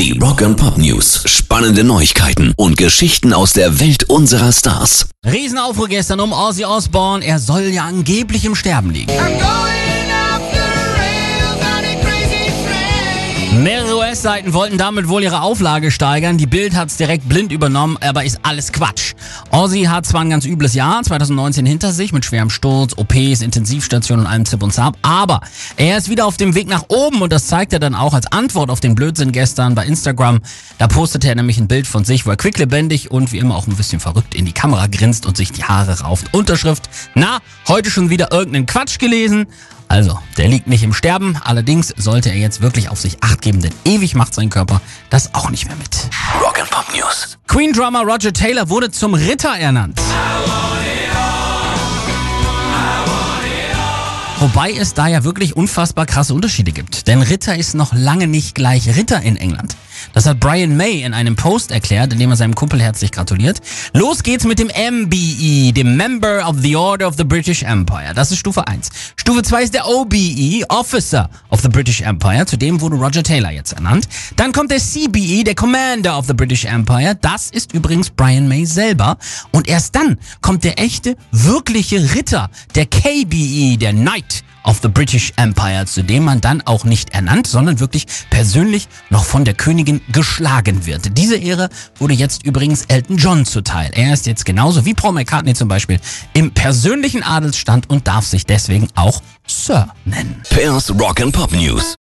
Die Rock and Pop News. Spannende Neuigkeiten und Geschichten aus der Welt unserer Stars. Riesenaufruhr gestern um Ozzy Osbourne. Er soll ja angeblich im Sterben liegen. Mehrere US-Seiten wollten damit wohl ihre Auflage steigern. Die Bild hat's direkt blind übernommen, aber ist alles Quatsch. Ozzy hat zwar ein ganz übles Jahr 2019 hinter sich mit schwerem Sturz, OPs, Intensivstationen und allem Zip und Zap, aber er ist wieder auf dem Weg nach oben und das zeigt er dann auch als Antwort auf den Blödsinn gestern bei Instagram. Da postete er nämlich ein Bild von sich, wo er quicklebendig und wie immer auch ein bisschen verrückt in die Kamera grinst und sich die Haare rauft. Unterschrift, na, heute schon wieder irgendeinen Quatsch gelesen. Also, der liegt nicht im Sterben, allerdings sollte er jetzt wirklich auf sich acht geben, denn ewig macht sein Körper das auch nicht mehr mit. Rock and Pop News. Queen-Drummer Roger Taylor wurde zum Ritter ernannt. Wobei es da ja wirklich unfassbar krasse Unterschiede gibt. Denn Ritter ist noch lange nicht gleich Ritter in England. Das hat Brian May in einem Post erklärt, in dem er seinem Kumpel herzlich gratuliert. Los geht's mit dem MBE, dem Member of the Order of the British Empire. Das ist Stufe 1. Stufe 2 ist der OBE, Officer of the British Empire. Zudem wurde Roger Taylor jetzt ernannt. Dann kommt der CBE, der Commander of the British Empire. Das ist übrigens Brian May selber. Und erst dann kommt der echte, wirkliche Ritter, der KBE, der Knight of the British Empire, zu dem man dann auch nicht ernannt, sondern wirklich persönlich noch von der Königin geschlagen wird. Diese Ehre wurde jetzt übrigens Elton John zuteil. Er ist jetzt genauso wie Paul McCartney zum Beispiel im persönlichen Adelsstand und darf sich deswegen auch Sir nennen. Pairs Rock and Pop News.